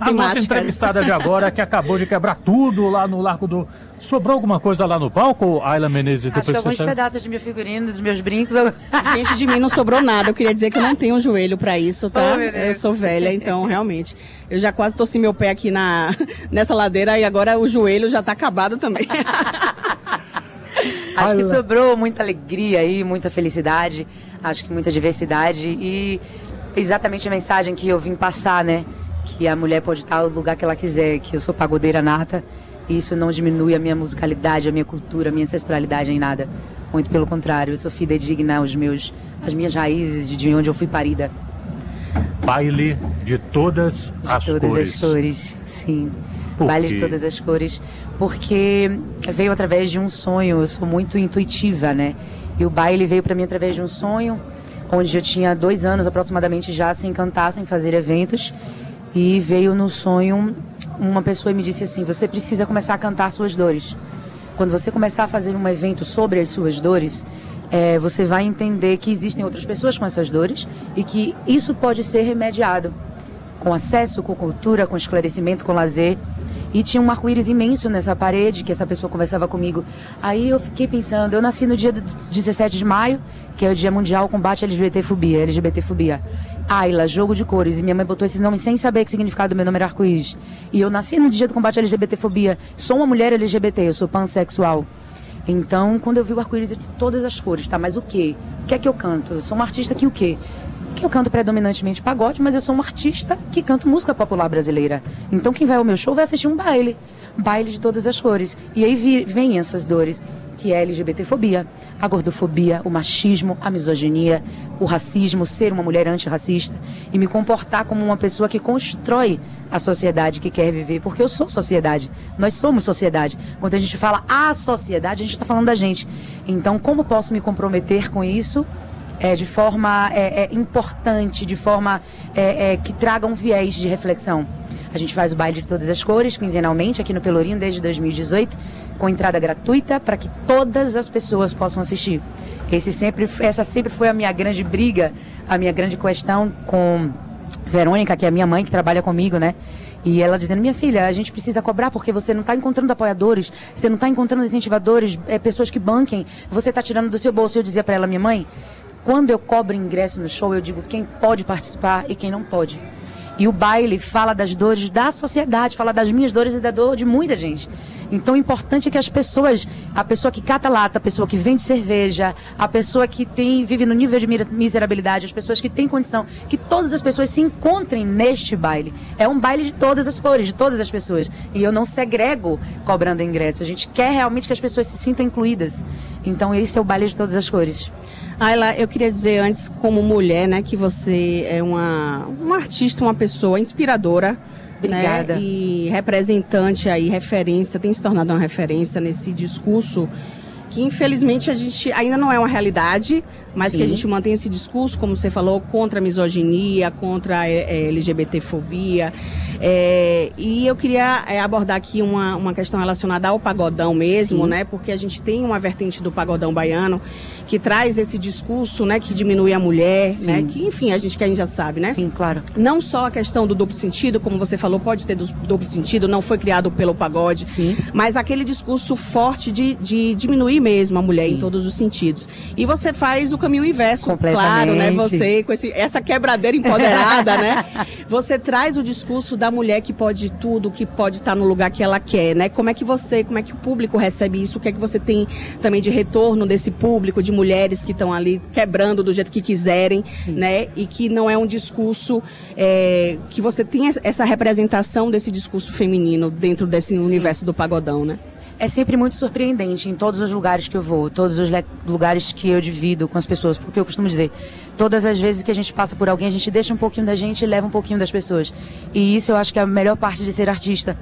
A nossa entrevistada de agora, que acabou de quebrar tudo lá no Largo do. Sobrou alguma coisa lá no palco, Ayla Menezes? Acho que alguns pedaços de meu figurino, dos meus brincos. Gente, de mim não sobrou nada. Eu queria dizer que eu não tenho um joelho para isso, tá? Oh, eu sou velha, então realmente. Eu já quase torci meu pé aqui na, nessa ladeira e agora o joelho já tá acabado também. Acho que sobrou muita alegria aí, muita felicidade, acho que muita diversidade e exatamente a mensagem que eu vim passar, né? Que a mulher pode estar no lugar que ela quiser, que eu sou pagodeira nata, e isso não diminui a minha musicalidade, a minha cultura, a minha ancestralidade em nada. Muito pelo contrário, eu sou fidedigna aos meus, às minhas raízes, de onde eu fui parida. Baile de todas de as todas cores. as cores, sim. Baile de todas as cores, porque veio através de um sonho, eu sou muito intuitiva, né? E o baile veio para mim através de um sonho, onde eu tinha dois anos aproximadamente já sem cantar, sem fazer eventos. E veio no sonho uma pessoa e me disse assim: Você precisa começar a cantar suas dores. Quando você começar a fazer um evento sobre as suas dores, é, você vai entender que existem outras pessoas com essas dores e que isso pode ser remediado com acesso, com cultura, com esclarecimento, com lazer. E tinha um arco-íris imenso nessa parede que essa pessoa conversava comigo. Aí eu fiquei pensando, eu nasci no dia 17 de maio, que é o Dia Mundial Combate à LGBTfobia, LGBTfobia. Ayla, jogo de cores. E minha mãe botou esse nome sem saber que o significado do meu nome era arco-íris. E eu nasci no dia do combate à LGBTfobia. Sou uma mulher LGBT, eu sou pansexual. Então, quando eu vi o arco-íris, eu disse todas as cores, tá? Mas o quê? O que é que eu canto? Eu sou uma artista que o quê? Que eu canto predominantemente pagode, mas eu sou uma artista que canto música popular brasileira. Então quem vai ao meu show vai assistir um baile, baile de todas as cores. E aí vem essas dores, que é a LGBTfobia, a gordofobia, o machismo, a misoginia, o racismo, ser uma mulher antirracista e me comportar como uma pessoa que constrói a sociedade que quer viver, porque eu sou sociedade, nós somos sociedade. Quando a gente fala a sociedade, a gente está falando da gente. Então, como posso me comprometer com isso? É, de forma é, é, importante, de forma é, é, que traga um viés de reflexão. A gente faz o baile de todas as cores, quinzenalmente, aqui no Pelourinho, desde 2018, com entrada gratuita, para que todas as pessoas possam assistir. Esse sempre, essa sempre foi a minha grande briga, a minha grande questão com Verônica, que é a minha mãe, que trabalha comigo, né? E ela dizendo, minha filha, a gente precisa cobrar porque você não está encontrando apoiadores, você não está encontrando incentivadores, é, pessoas que banquem, você está tirando do seu bolso. Eu dizia para ela, minha mãe, quando eu cobro ingresso no show, eu digo quem pode participar e quem não pode. E o baile fala das dores da sociedade, fala das minhas dores e da dor de muita gente. Então, o importante é que as pessoas, a pessoa que cata lata, a pessoa que vende cerveja, a pessoa que tem, vive no nível de miserabilidade, as pessoas que têm condição, que todas as pessoas se encontrem neste baile. É um baile de todas as cores, de todas as pessoas. E eu não segrego cobrando ingresso. A gente quer realmente que as pessoas se sintam incluídas. Então, esse é o baile de todas as cores. Ayla, eu queria dizer antes, como mulher, né, que você é uma, uma artista, uma pessoa inspiradora. Obrigada. Né, e representante aí, referência, tem se tornado uma referência nesse discurso que infelizmente a gente ainda não é uma realidade, mas Sim. que a gente mantém esse discurso, como você falou, contra a misoginia, contra a é, LGBTfobia. É, e eu queria abordar aqui uma, uma questão relacionada ao pagodão mesmo, Sim. né? Porque a gente tem uma vertente do pagodão baiano que traz esse discurso, né, que diminui a mulher, Sim. né? Que, enfim, a gente que a gente já sabe, né? Sim, claro. Não só a questão do duplo sentido, como você falou, pode ter duplo sentido, não foi criado pelo pagode, Sim. mas aquele discurso forte de, de diminuir mesmo a mulher Sim. em todos os sentidos. E você faz o caminho inverso, claro, né? Você com esse, essa quebradeira empoderada, né? Você traz o discurso da mulher que pode tudo, que pode estar no lugar que ela quer, né? Como é que você, como é que o público recebe isso? O que é que você tem também de retorno desse público, de mulheres que estão ali quebrando do jeito que quiserem, Sim. né? E que não é um discurso é, que você tem essa representação desse discurso feminino dentro desse Sim. universo do pagodão, né? É sempre muito surpreendente em todos os lugares que eu vou, todos os lugares que eu divido com as pessoas, porque eu costumo dizer, todas as vezes que a gente passa por alguém, a gente deixa um pouquinho da gente e leva um pouquinho das pessoas. E isso eu acho que é a melhor parte de ser artista.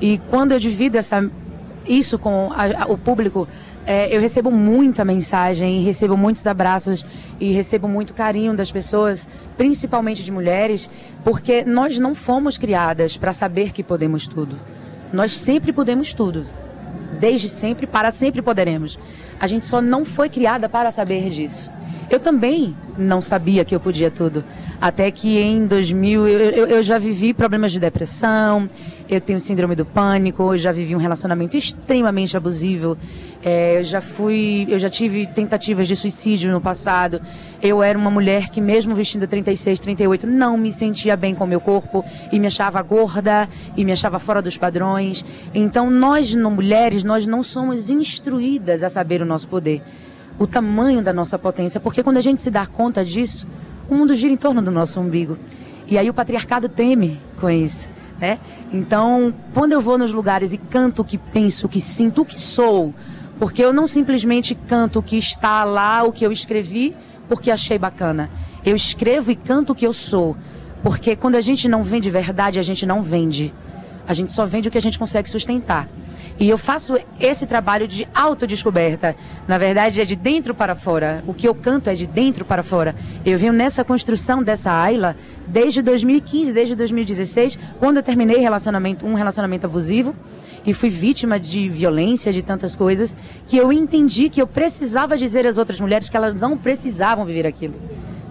E quando eu divido essa, isso com a, a, o público, é, eu recebo muita mensagem, recebo muitos abraços e recebo muito carinho das pessoas, principalmente de mulheres, porque nós não fomos criadas para saber que podemos tudo. Nós sempre podemos tudo desde sempre, para sempre poderemos. A gente só não foi criada para saber disso. Eu também não sabia que eu podia tudo. Até que em 2000 eu, eu, já vivi problemas de depressão, eu tenho síndrome do pânico, eu já vivi um relacionamento extremamente abusivo, é, eu já fui, eu já tive tentativas de suicídio no passado. Eu era uma mulher que mesmo vestindo 36, 38, não me sentia bem com o meu corpo e me achava gorda e me achava fora dos padrões. Então nós, mulheres, nós não somos instruídas a saber o nosso poder o tamanho da nossa potência, porque quando a gente se dá conta disso, o mundo gira em torno do nosso umbigo. E aí o patriarcado teme com isso, né? Então, quando eu vou nos lugares e canto o que penso, o que sinto, o que sou, porque eu não simplesmente canto o que está lá, o que eu escrevi, porque achei bacana. Eu escrevo e canto o que eu sou, porque quando a gente não vende verdade, a gente não vende. A gente só vende o que a gente consegue sustentar. E eu faço esse trabalho de autodescoberta. Na verdade, é de dentro para fora. O que eu canto é de dentro para fora. Eu venho nessa construção dessa Ayla desde 2015, desde 2016, quando eu terminei relacionamento, um relacionamento abusivo e fui vítima de violência, de tantas coisas, que eu entendi que eu precisava dizer às outras mulheres que elas não precisavam viver aquilo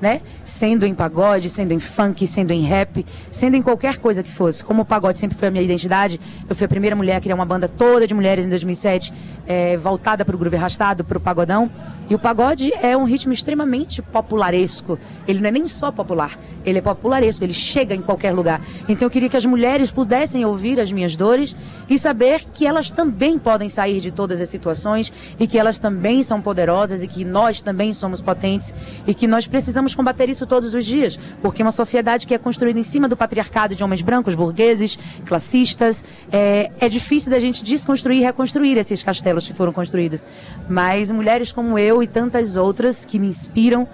né? Sendo em pagode, sendo em funk, sendo em rap, sendo em qualquer coisa que fosse. Como o pagode sempre foi a minha identidade, eu fui a primeira mulher a criar uma banda toda de mulheres em 2007, é, voltada para o groove arrastado, para o pagodão. E o pagode é um ritmo extremamente popularesco. Ele não é nem só popular, ele é popularesco, ele chega em qualquer lugar. Então eu queria que as mulheres pudessem ouvir as minhas dores e saber que elas também podem sair de todas as situações e que elas também são poderosas e que nós também somos potentes e que nós precisamos combater isso todos os dias, porque uma sociedade que é construída em cima do patriarcado de homens brancos, burgueses, classistas, é, é difícil da gente desconstruir e reconstruir esses castelos que foram construídos. Mas mulheres como eu e tantas outras que me inspiram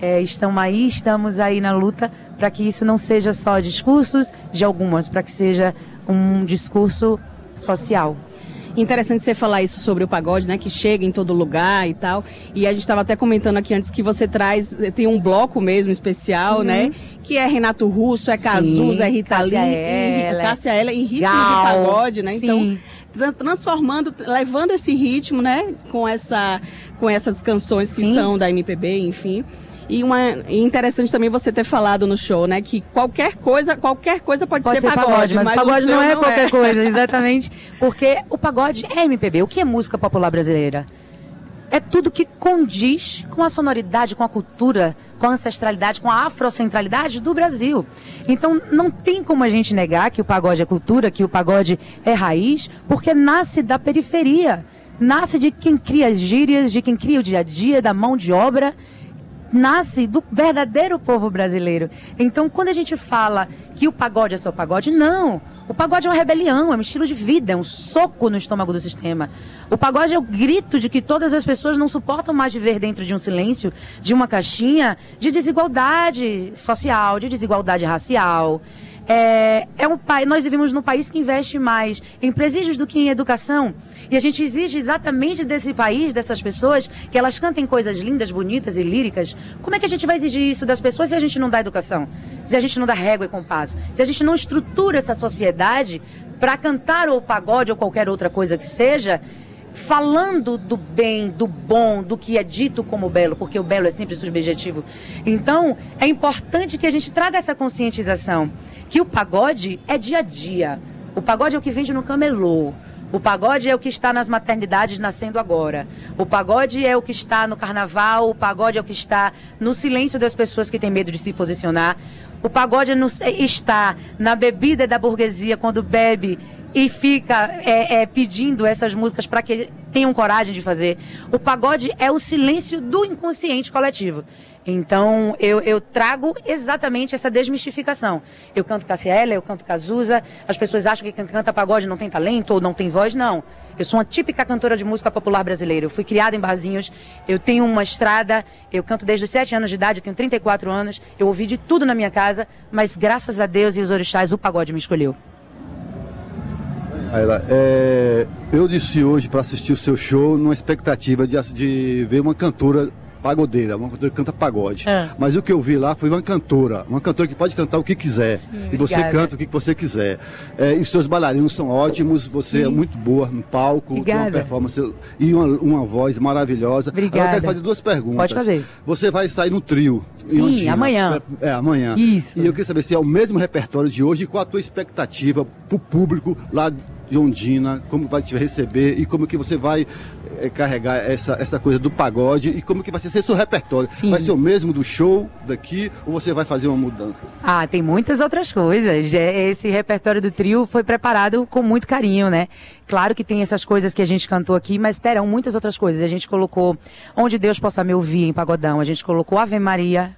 é, estão aí, estamos aí na luta para que isso não seja só discursos de algumas, para que seja um discurso social. Interessante você falar isso sobre o pagode, né? Que chega em todo lugar e tal. E a gente estava até comentando aqui antes que você traz, tem um bloco mesmo especial, uhum. né? Que é Renato Russo, é Cazuza, é Rita Cássia Lee, Ela, Cássia Ella, em ritmo Gal, de pagode, né? Então, sim. Então, transformando, levando esse ritmo, né? Com, essa, com essas canções que sim. são da MPB, enfim. E uma interessante também você ter falado no show, né, que qualquer coisa, qualquer coisa pode, pode ser, ser pagode, pagode mas, mas o pagode não é não qualquer é. coisa, exatamente, porque o pagode é MPB. O que é música popular brasileira? É tudo que condiz com a sonoridade, com a cultura, com a ancestralidade, com a afrocentralidade do Brasil. Então, não tem como a gente negar que o pagode é cultura, que o pagode é raiz, porque nasce da periferia. Nasce de quem cria as gírias, de quem cria o dia a dia, da mão de obra nasce do verdadeiro povo brasileiro. Então, quando a gente fala que o pagode é só pagode, não. O pagode é uma rebelião, é um estilo de vida, é um soco no estômago do sistema. O pagode é o grito de que todas as pessoas não suportam mais viver dentro de um silêncio, de uma caixinha de desigualdade social, de desigualdade racial. É, é um pai, nós vivemos num país que investe mais em presídios do que em educação. E a gente exige exatamente desse país, dessas pessoas, que elas cantem coisas lindas, bonitas e líricas. Como é que a gente vai exigir isso das pessoas se a gente não dá educação? Se a gente não dá régua e compasso? Se a gente não estrutura essa sociedade para cantar ou pagode ou qualquer outra coisa que seja, falando do bem, do bom, do que é dito como belo, porque o belo é sempre subjetivo. Então, é importante que a gente traga essa conscientização que o pagode é dia a dia. O pagode é o que vende no camelô. O pagode é o que está nas maternidades nascendo agora. O pagode é o que está no carnaval. O pagode é o que está no silêncio das pessoas que têm medo de se posicionar. O pagode está na bebida da burguesia quando bebe e fica é, é, pedindo essas músicas para que tenham coragem de fazer. O pagode é o silêncio do inconsciente coletivo. Então, eu, eu trago exatamente essa desmistificação. Eu canto Cassiela, eu canto Cazuza, as pessoas acham que quem canta pagode não tem talento ou não tem voz, não. Eu sou uma típica cantora de música popular brasileira. Eu fui criada em barzinhos, eu tenho uma estrada, eu canto desde os 7 anos de idade, eu tenho 34 anos, eu ouvi de tudo na minha casa, mas graças a Deus e os orixás, o pagode me escolheu. Ayla, é, eu disse hoje para assistir o seu show numa expectativa de, de ver uma cantora pagodeira, uma cantora que canta pagode. É. Mas o que eu vi lá foi uma cantora, uma cantora que pode cantar o que quiser. Sim, e você obrigada. canta o que você quiser. É, e seus bailarinos são ótimos, você Sim. é muito boa no palco, obrigada. tem uma performance e uma, uma voz maravilhosa. Obrigada. Eu quero fazer duas perguntas. Pode fazer. Você vai sair no trio. Sim, amanhã. É, é, amanhã. Isso. E eu queria saber se é o mesmo repertório de hoje e qual a tua expectativa para o público lá de Ondina, como vai te receber e como que você vai é, carregar essa, essa coisa do pagode e como que vai ser seu repertório. Sim. Vai ser o mesmo do show daqui ou você vai fazer uma mudança? Ah, tem muitas outras coisas. É, esse repertório do trio foi preparado com muito carinho, né? Claro que tem essas coisas que a gente cantou aqui, mas terão muitas outras coisas. A gente colocou Onde Deus Possa Me Ouvir em Pagodão, a gente colocou Ave Maria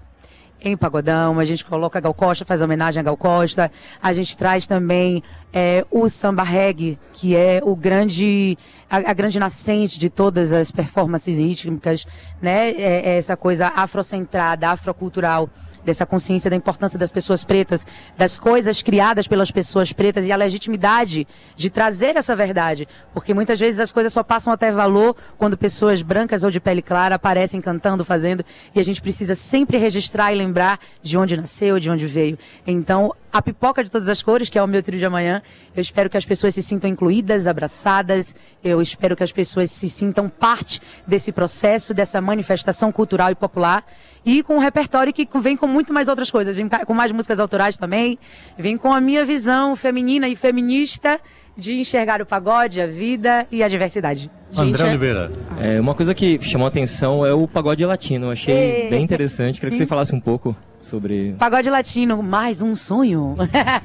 em Pagodão, a gente coloca Gal Costa, faz homenagem a Gal Costa, a gente traz também é, o samba reggae, que é o grande, a, a, grande nascente de todas as performances rítmicas, né, é, é essa coisa afrocentrada, afrocultural, dessa consciência da importância das pessoas pretas, das coisas criadas pelas pessoas pretas e a legitimidade de trazer essa verdade. Porque muitas vezes as coisas só passam a ter valor quando pessoas brancas ou de pele clara aparecem cantando, fazendo, e a gente precisa sempre registrar e lembrar de onde nasceu, de onde veio. Então, a pipoca de todas as cores, que é o meu trio de amanhã. Eu espero que as pessoas se sintam incluídas, abraçadas. Eu espero que as pessoas se sintam parte desse processo, dessa manifestação cultural e popular. E com um repertório que vem com muito mais outras coisas. Vem com mais músicas autorais também. Vem com a minha visão feminina e feminista de enxergar o pagode, a vida e a diversidade. André Oliveira. É, uma coisa que chamou a atenção é o pagode latino. Eu achei bem interessante. Queria Sim. que você falasse um pouco sobre. Pagode latino, mais um sonho.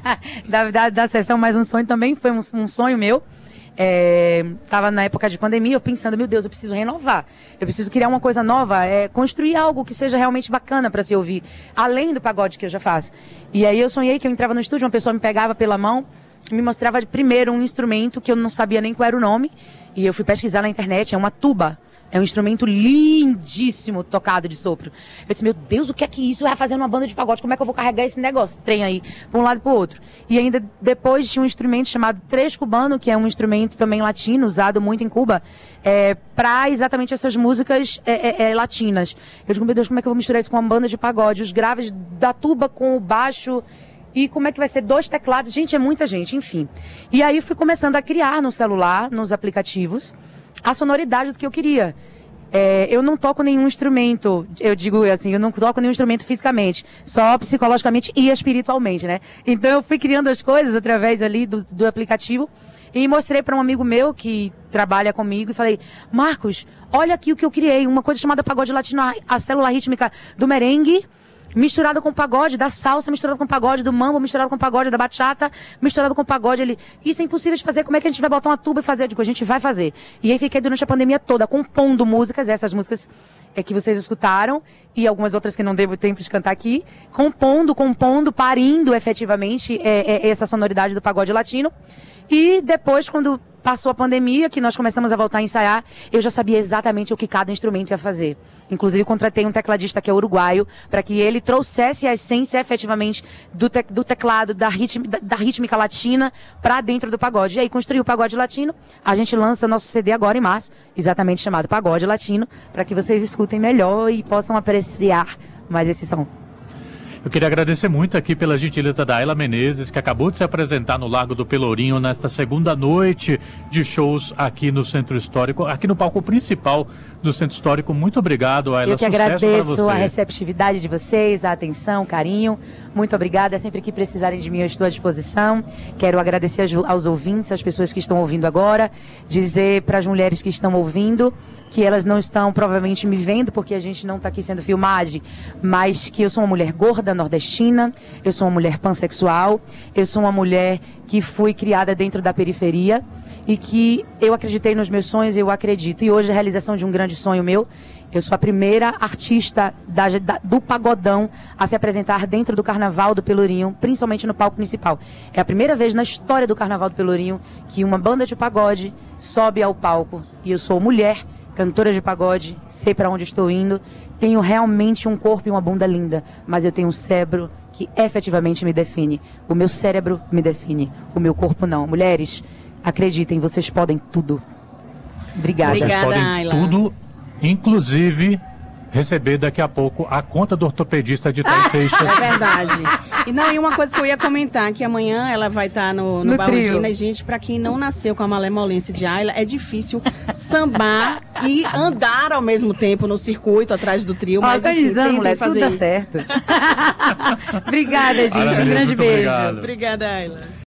da, da, da sessão Mais um Sonho também foi um, um sonho meu. É, tava na época de pandemia, eu pensando, meu Deus, eu preciso renovar. Eu preciso criar uma coisa nova, é, construir algo que seja realmente bacana para se ouvir, além do pagode que eu já faço. E aí eu sonhei que eu entrava no estúdio, uma pessoa me pegava pela mão, me mostrava primeiro um instrumento que eu não sabia nem qual era o nome, e eu fui pesquisar na internet, é uma tuba. É um instrumento lindíssimo tocado de sopro. Eu disse, meu Deus, o que é que isso vai fazer numa banda de pagode? Como é que eu vou carregar esse negócio? Trem aí, para um lado e para o outro. E ainda depois tinha um instrumento chamado três cubano, que é um instrumento também latino, usado muito em Cuba, é, para exatamente essas músicas é, é, é, latinas. Eu digo, meu Deus, como é que eu vou misturar isso com uma banda de pagode? Os graves da tuba com o baixo e como é que vai ser dois teclados? Gente, é muita gente, enfim. E aí fui começando a criar no celular, nos aplicativos, a sonoridade do que eu queria. É, eu não toco nenhum instrumento, eu digo assim, eu não toco nenhum instrumento fisicamente, só psicologicamente e espiritualmente, né? Então eu fui criando as coisas através ali do, do aplicativo e mostrei para um amigo meu que trabalha comigo e falei, Marcos, olha aqui o que eu criei, uma coisa chamada pagode latino, a célula rítmica do merengue misturado com pagode, da salsa misturado com pagode, do mambo misturado com pagode, da bachata misturado com pagode. Ele, isso é impossível de fazer, como é que a gente vai botar uma tuba e fazer? Eu digo, a gente vai fazer. E aí fiquei durante a pandemia toda compondo músicas, essas músicas é, que vocês escutaram, e algumas outras que não devo tempo de cantar aqui, compondo, compondo, parindo efetivamente é, é, essa sonoridade do pagode latino. E depois, quando passou a pandemia, que nós começamos a voltar a ensaiar, eu já sabia exatamente o que cada instrumento ia fazer. Inclusive, contratei um tecladista que é uruguaio, para que ele trouxesse a essência efetivamente do, te, do teclado, da, ritm, da, da rítmica latina, para dentro do pagode. E aí, construiu o pagode latino. A gente lança nosso CD agora em março, exatamente chamado Pagode Latino, para que vocês escutem melhor e possam apreciar mais esse som. Eu queria agradecer muito aqui pela gentileza da Ayla Menezes, que acabou de se apresentar no Largo do Pelourinho nesta segunda noite de shows aqui no Centro Histórico, aqui no palco principal do Centro Histórico. Muito obrigado, Ayla. Eu que agradeço a receptividade de vocês, a atenção, carinho. Muito obrigada. Sempre que precisarem de mim, eu estou à disposição. Quero agradecer aos ouvintes, às pessoas que estão ouvindo agora, dizer para as mulheres que estão ouvindo que elas não estão provavelmente me vendo porque a gente não está aqui sendo filmagem, mas que eu sou uma mulher gorda nordestina, eu sou uma mulher pansexual, eu sou uma mulher que fui criada dentro da periferia e que eu acreditei nos meus sonhos eu acredito. E hoje a realização de um grande sonho meu, eu sou a primeira artista da, da, do pagodão a se apresentar dentro do Carnaval do Pelourinho, principalmente no palco principal. É a primeira vez na história do Carnaval do Pelourinho que uma banda de pagode sobe ao palco e eu sou mulher cantora de pagode, sei para onde estou indo, tenho realmente um corpo e uma bunda linda, mas eu tenho um cérebro que efetivamente me define. O meu cérebro me define, o meu corpo não. Mulheres, acreditem, vocês podem tudo. Obrigada. Vocês Obrigada, podem Ayla. tudo, inclusive receber daqui a pouco a conta do ortopedista de Três Seixas. É verdade. E não, e uma coisa que eu ia comentar, que amanhã ela vai estar tá no, no, no e gente, para quem não nasceu com a malemolência de Ayla, é difícil sambar e andar ao mesmo tempo no circuito atrás do trio, mas Organizando, enfim, mulher, fazer tudo isso. certo. Obrigada, gente. um grande beijo. Obrigado. Obrigada, Ayla.